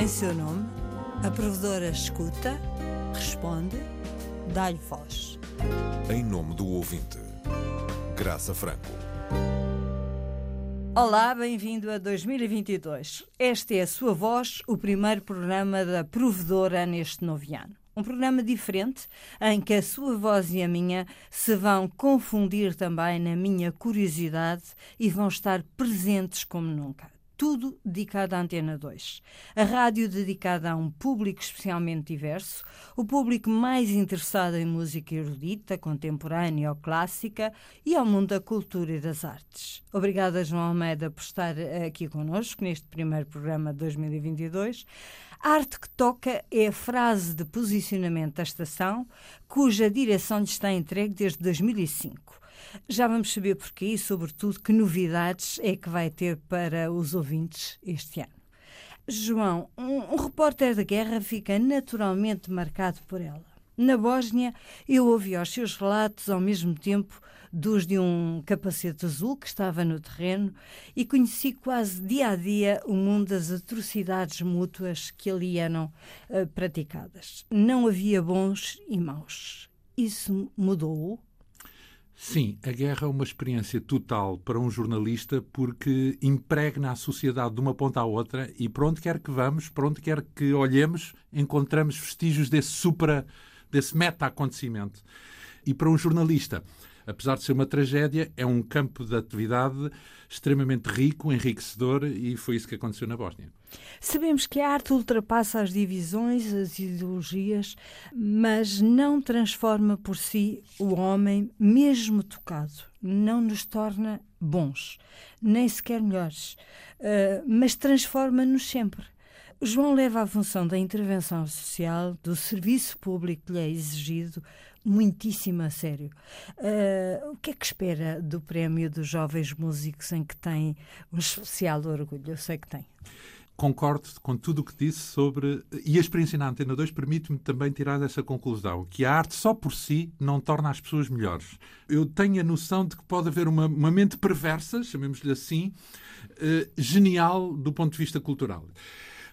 Em seu nome, a provedora escuta, responde, dá-lhe voz. Em nome do ouvinte, Graça Franco. Olá, bem-vindo a 2022. Esta é a sua voz, o primeiro programa da provedora neste novo ano. Um programa diferente em que a sua voz e a minha se vão confundir também na minha curiosidade e vão estar presentes como nunca tudo dedicado à Antena 2. A rádio dedicada a um público especialmente diverso, o público mais interessado em música erudita, contemporânea ou clássica e ao mundo da cultura e das artes. Obrigada, João Almeida, por estar aqui connosco neste primeiro programa de 2022. A arte que toca é a frase de posicionamento da estação, cuja direção lhe está entregue desde 2005. Já vamos saber porquê e, sobretudo, que novidades é que vai ter para os ouvintes este ano. João, um, um repórter da guerra fica naturalmente marcado por ela. Na Bósnia, eu ouvi os seus relatos ao mesmo tempo dos de um capacete azul que estava no terreno e conheci quase dia a dia o mundo das atrocidades mútuas que ali eram uh, praticadas. Não havia bons e maus. Isso mudou? Sim, a guerra é uma experiência total para um jornalista porque impregna a sociedade de uma ponta à outra e para onde quer que vamos, para onde quer que olhemos, encontramos vestígios desse supra, desse meta-acontecimento. E para um jornalista, apesar de ser uma tragédia, é um campo de atividade extremamente rico, enriquecedor e foi isso que aconteceu na Bósnia. Sabemos que a arte ultrapassa as divisões, as ideologias, mas não transforma por si o homem, mesmo tocado. Não nos torna bons, nem sequer melhores, uh, mas transforma-nos sempre. João leva a função da intervenção social, do serviço público que lhe é exigido, muitíssimo a sério. Uh, o que é que espera do Prémio dos Jovens Músicos em que tem um especial orgulho? Eu sei que tem concordo com tudo o que disse sobre. E a experiência na Antena 2 permite-me também tirar essa conclusão: que a arte só por si não torna as pessoas melhores. Eu tenho a noção de que pode haver uma, uma mente perversa, chamemos-lhe assim, uh, genial do ponto de vista cultural.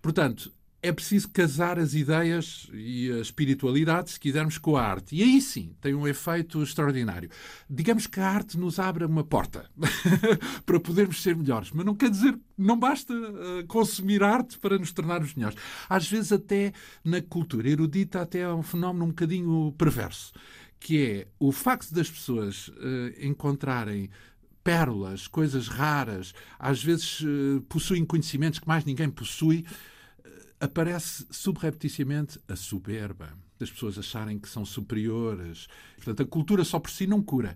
Portanto, é preciso casar as ideias e a espiritualidade, se quisermos, com a arte. E aí sim tem um efeito extraordinário. Digamos que a arte nos abre uma porta para podermos ser melhores. Mas não quer dizer, não basta uh, consumir arte para nos tornarmos melhores. Às vezes, até na cultura erudita, até é um fenómeno um bocadinho perverso, que é o facto das pessoas uh, encontrarem pérolas, coisas raras, às vezes uh, possuem conhecimentos que mais ninguém possui, uh, aparece subrepticiamente a soberba. Das pessoas acharem que são superiores. Portanto, a cultura só por si não cura.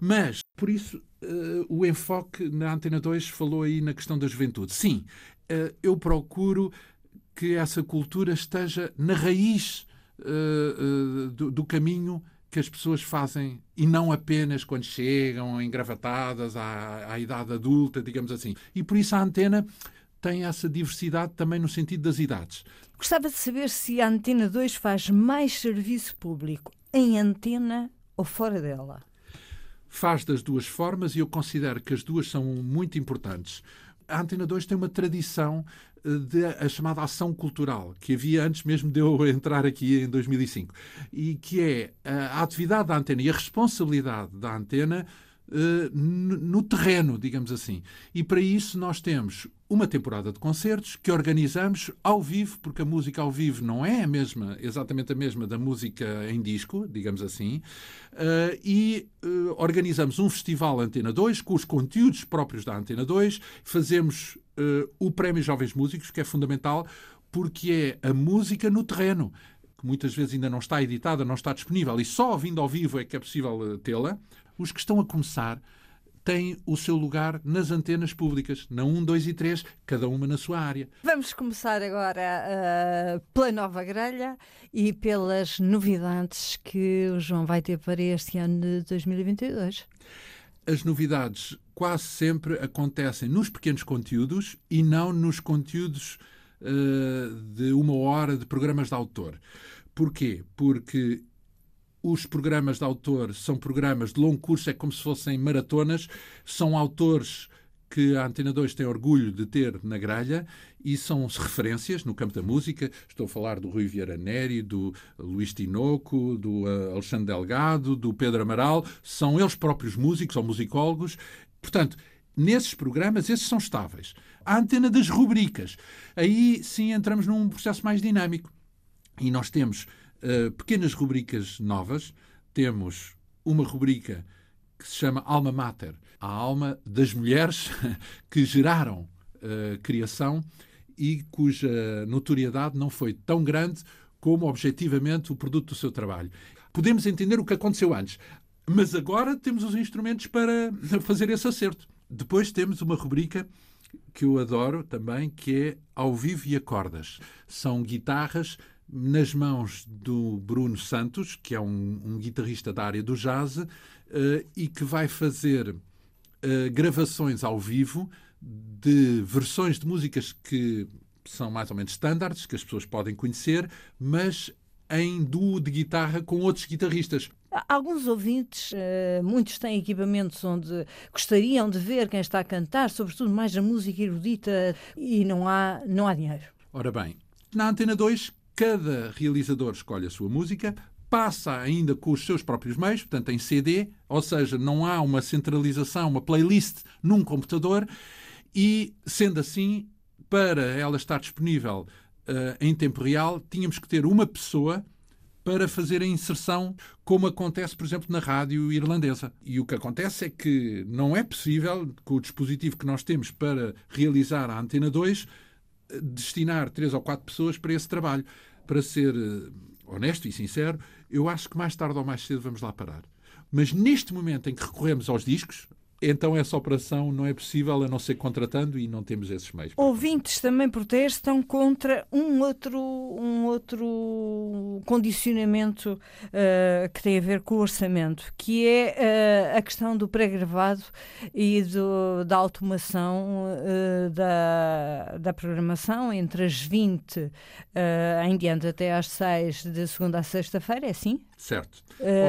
Mas, por isso, uh, o enfoque na Antena 2 falou aí na questão da juventude. Sim, eu procuro que essa cultura esteja na raiz do, do caminho que as pessoas fazem e não apenas quando chegam engravatadas à, à idade adulta, digamos assim. E por isso a antena tem essa diversidade também no sentido das idades. Gostava de saber se a Antena 2 faz mais serviço público em antena ou fora dela. Faz das duas formas e eu considero que as duas são muito importantes. A Antena 2 tem uma tradição de a chamada ação cultural, que havia antes mesmo de eu entrar aqui em 2005, e que é a atividade da antena e a responsabilidade da antena uh, no terreno, digamos assim. E para isso nós temos uma temporada de concertos que organizamos ao vivo, porque a música ao vivo não é a mesma, exatamente a mesma da música em disco, digamos assim, uh, e uh, organizamos um festival Antena 2 com os conteúdos próprios da Antena 2, fazemos o Prémio Jovens Músicos, que é fundamental, porque é a música no terreno que muitas vezes ainda não está editada, não está disponível e só vindo ao vivo é que é possível tê-la. Os que estão a começar têm o seu lugar nas antenas públicas, na 1, 2 e 3, cada uma na sua área. Vamos começar agora uh, pela nova grelha e pelas novidades que o João vai ter para este ano de 2022. As novidades quase sempre acontecem nos pequenos conteúdos e não nos conteúdos uh, de uma hora de programas de autor. Porquê? Porque os programas de autor são programas de longo curso, é como se fossem maratonas, são autores que a Antena 2 tem orgulho de ter na grelha e são referências no campo da música. Estou a falar do Rui Vieira Neri, do Luís Tinoco, do uh, Alexandre Delgado, do Pedro Amaral. São eles próprios músicos ou musicólogos. Portanto, nesses programas, esses são estáveis. A antena das rubricas. Aí sim entramos num processo mais dinâmico. E nós temos uh, pequenas rubricas novas. Temos uma rubrica que se chama Alma Mater, a alma das mulheres que geraram uh, criação e cuja notoriedade não foi tão grande como objetivamente o produto do seu trabalho. Podemos entender o que aconteceu antes, mas agora temos os instrumentos para fazer esse acerto. Depois temos uma rubrica que eu adoro também, que é Ao Vivo e Acordas. São guitarras nas mãos do Bruno Santos, que é um, um guitarrista da área do jazz, uh, e que vai fazer uh, gravações ao vivo de versões de músicas que são mais ou menos standards, que as pessoas podem conhecer, mas em duo de guitarra com outros guitarristas. Alguns ouvintes, uh, muitos têm equipamentos onde gostariam de ver quem está a cantar, sobretudo mais a música erudita, e não há, não há dinheiro. Ora bem, na Antena 2 cada realizador escolhe a sua música, passa ainda com os seus próprios meios, portanto em CD, ou seja, não há uma centralização, uma playlist num computador, e sendo assim, para ela estar disponível uh, em tempo real, tínhamos que ter uma pessoa para fazer a inserção, como acontece, por exemplo, na rádio irlandesa. E o que acontece é que não é possível, com o dispositivo que nós temos para realizar a Antena 2, destinar três ou quatro pessoas para esse trabalho. Para ser eh, honesto e sincero, eu acho que mais tarde ou mais cedo vamos lá parar. Mas neste momento em que recorremos aos discos, então essa operação não é possível a não ser contratando e não temos esses meios. Ouvintes também protestam contra um outro, um outro condicionamento uh, que tem a ver com o orçamento, que é uh, a questão do pré-gravado e do, da automação uh, da, da programação entre as 20 em diante até às 6 de segunda a sexta-feira, é assim? Certo.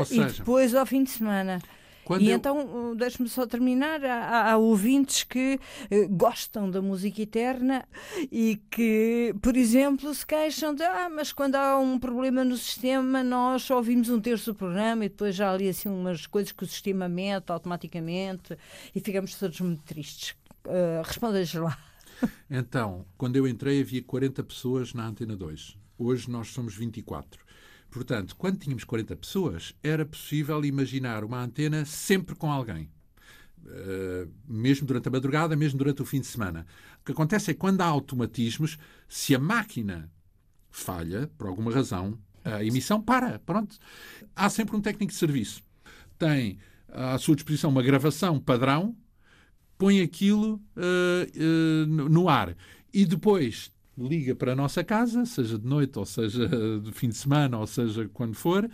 Seja... E depois ao fim de semana. Quando e eu... então, deixe-me só terminar, há, há ouvintes que uh, gostam da música eterna e que, por exemplo, se queixam de, ah, mas quando há um problema no sistema, nós só ouvimos um terço do programa e depois já há ali assim umas coisas que o sistema mete automaticamente e ficamos todos muito tristes. Uh, Respondas lá. Então, quando eu entrei havia 40 pessoas na Antena 2. Hoje nós somos 24. Portanto, quando tínhamos 40 pessoas, era possível imaginar uma antena sempre com alguém. Uh, mesmo durante a madrugada, mesmo durante o fim de semana. O que acontece é que quando há automatismos, se a máquina falha, por alguma razão, a emissão para. Pronto. Há sempre um técnico de serviço. Tem à sua disposição uma gravação padrão, põe aquilo uh, uh, no ar. E depois liga para a nossa casa, seja de noite, ou seja de fim de semana, ou seja quando for,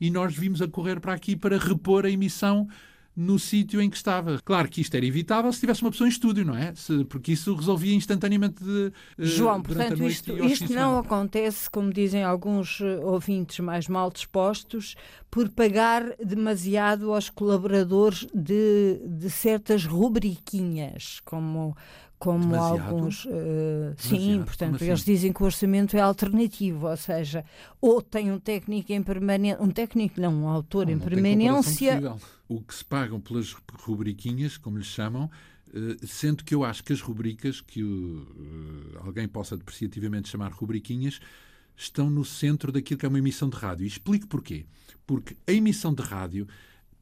e nós vimos a correr para aqui para repor a emissão no sítio em que estava. Claro que isto era evitável se tivesse uma pessoa em estúdio, não é? Se, porque isso resolvia instantaneamente de, uh, João, portanto, isto, isto não acontece, como dizem alguns eh, ouvintes mais mal dispostos, por pagar demasiado aos colaboradores de, de certas rubriquinhas, como como Demasiado? alguns. Uh, sim, portanto, assim? eles dizem que o orçamento é alternativo, ou seja, ou tem um técnico em permanência, um técnico, não, um autor não, em não permanência. O que se pagam pelas rubriquinhas, como lhes chamam, uh, sendo que eu acho que as rubricas, que uh, alguém possa depreciativamente chamar rubriquinhas, estão no centro daquilo que é uma emissão de rádio. E explico porquê. Porque a emissão de rádio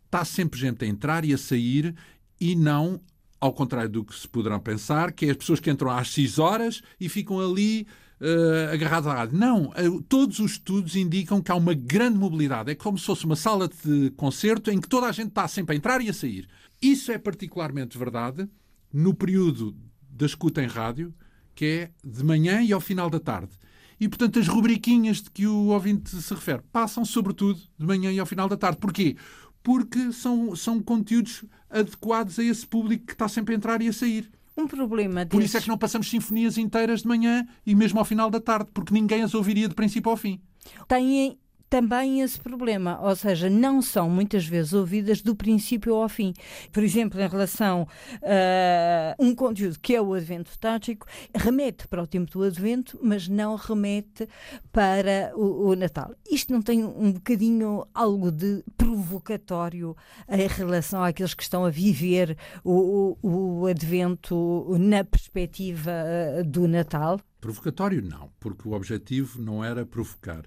está sempre gente a entrar e a sair e não ao contrário do que se poderão pensar, que é as pessoas que entram às 6 horas e ficam ali uh, agarradas à rádio. Não, uh, todos os estudos indicam que há uma grande mobilidade. É como se fosse uma sala de concerto em que toda a gente está sempre a entrar e a sair. Isso é particularmente verdade no período da escuta em rádio, que é de manhã e ao final da tarde. E, portanto, as rubriquinhas de que o ouvinte se refere passam, sobretudo, de manhã e ao final da tarde. Porquê? Porque são, são conteúdos adequados a esse público que está sempre a entrar e a sair. Um problema Por isso é que não passamos sinfonias inteiras de manhã e mesmo ao final da tarde, porque ninguém as ouviria de princípio ao fim. Têm também esse problema, ou seja, não são muitas vezes ouvidas do princípio ao fim. Por exemplo, em relação a uh, um conteúdo que é o Advento Tático, remete para o tempo do Advento, mas não remete para o, o Natal. Isto não tem um bocadinho algo de provocatório em relação àqueles que estão a viver o, o, o Advento na perspectiva uh, do Natal? Provocatório não, porque o objetivo não era provocar.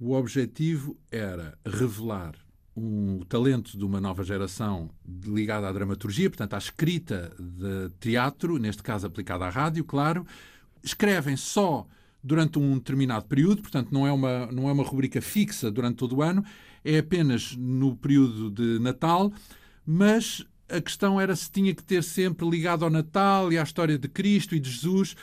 O objetivo era revelar um talento de uma nova geração ligada à dramaturgia, portanto, à escrita de teatro, neste caso aplicada à rádio, claro. Escrevem só durante um determinado período, portanto, não é uma, não é uma rubrica fixa durante todo o ano, é apenas no período de Natal, mas a questão era se tinha que ter sempre ligado ao Natal e à história de Cristo e de Jesus.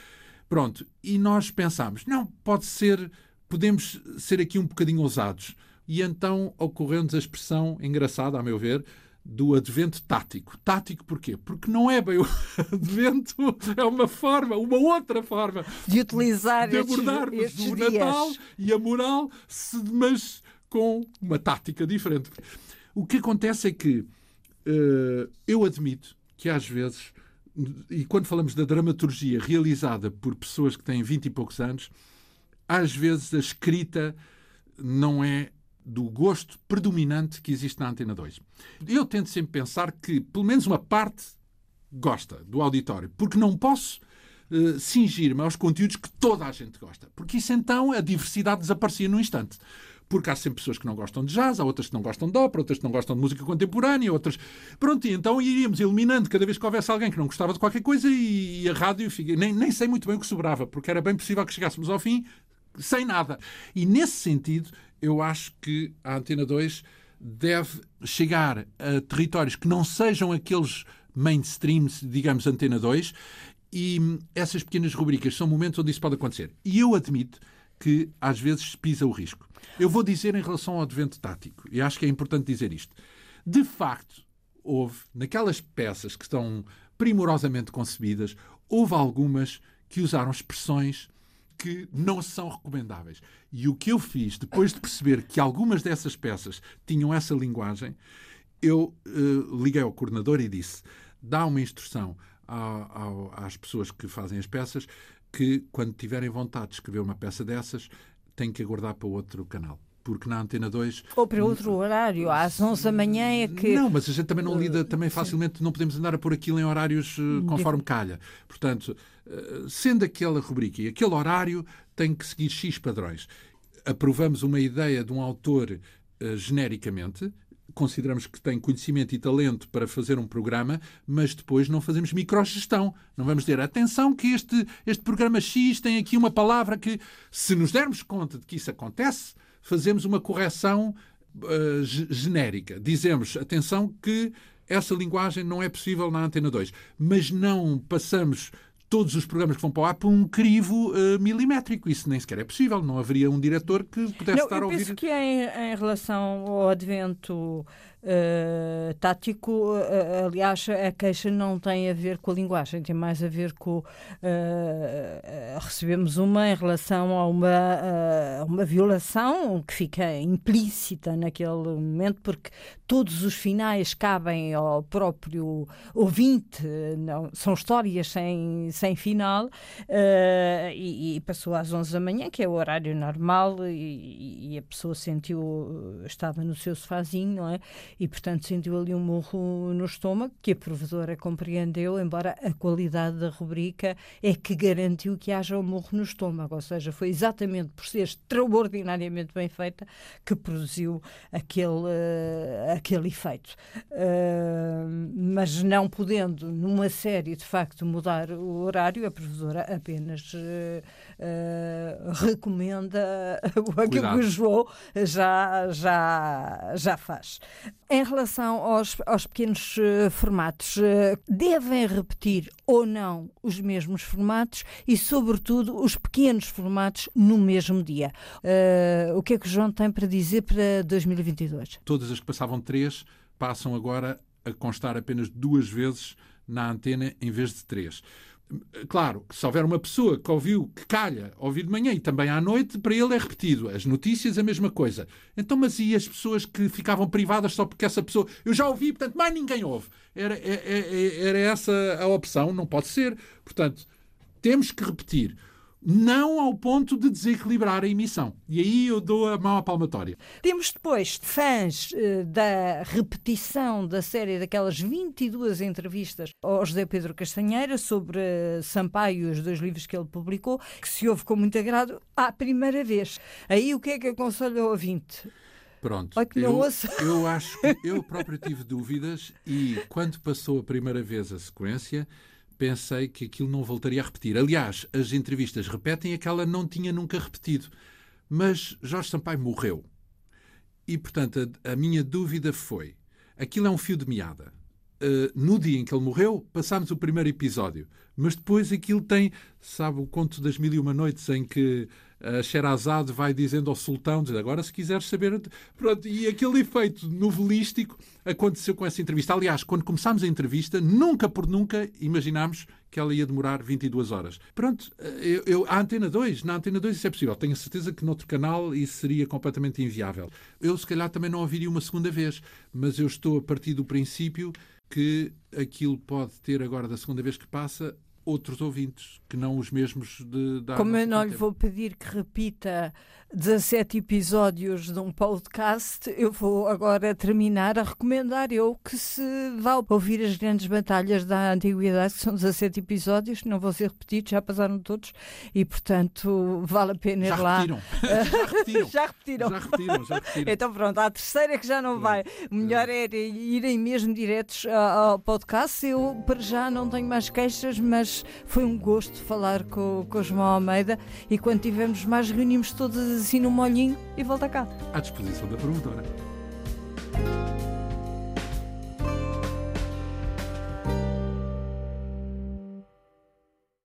Pronto, e nós pensámos, não, pode ser podemos ser aqui um bocadinho ousados. E então ocorreu-nos a expressão engraçada, a meu ver, do advento tático. Tático porquê? Porque não é bem o advento, é uma forma, uma outra forma de utilizar de abordarmos estes, estes o Natal e a moral, mas com uma tática diferente. O que acontece é que uh, eu admito que às vezes, e quando falamos da dramaturgia realizada por pessoas que têm vinte e poucos anos, às vezes a escrita não é do gosto predominante que existe na Antena 2. Eu tento sempre pensar que pelo menos uma parte gosta do auditório, porque não posso uh, cingir-me aos conteúdos que toda a gente gosta, porque isso então a diversidade desaparecia num instante. Porque há sempre pessoas que não gostam de jazz, há outras que não gostam de ópera, outras que não gostam de música contemporânea, outras. Pronto, e então iríamos eliminando cada vez que houvesse alguém que não gostava de qualquer coisa e, e a rádio. Nem, nem sei muito bem o que sobrava, porque era bem possível que chegássemos ao fim sem nada. E nesse sentido, eu acho que a Antena 2 deve chegar a territórios que não sejam aqueles mainstreams, digamos, Antena 2, e essas pequenas rubricas são momentos onde isso pode acontecer. E eu admito que às vezes pisa o risco. Eu vou dizer em relação ao advento tático, e acho que é importante dizer isto. De facto, houve, naquelas peças que estão primorosamente concebidas, houve algumas que usaram expressões que não são recomendáveis. E o que eu fiz, depois de perceber que algumas dessas peças tinham essa linguagem, eu uh, liguei ao coordenador e disse: dá uma instrução às pessoas que fazem as peças que, quando tiverem vontade de escrever uma peça dessas, têm que aguardar para outro canal porque na Antena 2... Ou para outro horário, às 11 da manhã é que... Não, mas a gente também não lida também facilmente, não podemos andar a pôr aquilo em horários uh, conforme calha. Portanto, uh, sendo aquela rubrica e aquele horário, tem que seguir X padrões. Aprovamos uma ideia de um autor genericamente, consideramos que tem conhecimento e talento para fazer um programa, mas depois não fazemos microgestão. Não vamos dizer, atenção que este, este programa X tem aqui uma palavra que, se nos dermos conta de que isso acontece, fazemos uma correção uh, genérica. Dizemos, atenção, que essa linguagem não é possível na Antena 2, mas não passamos todos os programas que vão para o ar por um crivo uh, milimétrico. Isso nem sequer é possível. Não haveria um diretor que pudesse não, estar a ouvir. Eu penso que em, em relação ao advento uh, tático, uh, aliás, a queixa não tem a ver com a linguagem, tem mais a ver com. recebemos uma em relação a uma, uma violação que fica implícita naquele momento, porque todos os finais cabem ao próprio ouvinte, não, são histórias sem, sem final, e, e, passou às 11 da manhã, que é o horário normal, e, e a pessoa sentiu, estava no seu sofazinho, não é? e, portanto, sentiu ali um murro no estômago, que a provedora compreendeu, embora a qualidade da rubrica é que garantiu que haja um murro no estômago, ou seja, foi exatamente por ser extraordinariamente bem feita que produziu aquele, uh, aquele efeito. Uh, mas não podendo, numa série, de facto, mudar o horário, a provedora apenas uh, recomenda aquilo que o João já, já, já faz. Em relação aos, aos pequenos uh, formatos, uh, devem repetir ou não os mesmos formatos e, sobretudo, os pequenos formatos no mesmo dia. Uh, o que é que o João tem para dizer para 2022? Todas as que passavam três passam agora a constar apenas duas vezes na antena em vez de três Claro, que se houver uma pessoa que ouviu, que calha, ouvir de manhã e também à noite, para ele é repetido. As notícias, a mesma coisa. Então, mas e as pessoas que ficavam privadas só porque essa pessoa. Eu já ouvi, portanto, mais ninguém ouve. Era, era, é, é, era essa a opção, não pode ser. Portanto, temos que repetir não ao ponto de desequilibrar a emissão. E aí eu dou a mão à palmatória. Temos depois fãs uh, da repetição da série daquelas 22 entrevistas ao José Pedro Castanheira sobre uh, Sampaio e os dois livros que ele publicou, que se ouve com muito agrado à primeira vez. Aí o que é que aconselho ao ouvinte? Pronto, eu, eu acho que eu próprio tive dúvidas e quando passou a primeira vez a sequência, pensei que aquilo não voltaria a repetir. Aliás, as entrevistas repetem aquela não tinha nunca repetido. Mas Jorge Sampaio morreu. E, portanto, a, a minha dúvida foi: aquilo é um fio de meada. Uh, no dia em que ele morreu, passámos o primeiro episódio. Mas depois aquilo tem, sabe, o conto das mil e uma noites em que a Sherazade vai dizendo ao sultão, diz, agora se quiseres saber... Pronto, e aquele efeito novelístico aconteceu com essa entrevista. Aliás, quando começámos a entrevista, nunca por nunca imaginámos que ela ia demorar 22 horas. Pronto, eu, eu, a Antena 2, na Antena 2 isso é possível. Tenho certeza que noutro canal isso seria completamente inviável. Eu, se calhar, também não ouviria uma segunda vez, mas eu estou a partir do princípio que aquilo pode ter agora, da segunda vez que passa, outros ouvintes, que não os mesmos de da Como eu não lhe vou pedir que repita 17 episódios de um podcast, eu vou agora terminar a recomendar eu que se vá ouvir as grandes batalhas da antiguidade, que são 17 episódios, não vão ser repetidos, já passaram todos, e portanto vale a pena ir já lá. Repetiram. já repetiram. já repetiram. Já repetiram. Então pronto, a terceira que já não vai. Melhor é irem mesmo diretos ao podcast. Eu para já não tenho mais queixas, mas foi um gosto falar com, com o João Almeida e quando tivermos mais reunimos todas assim no molhinho e volta cá. À disposição da promotora.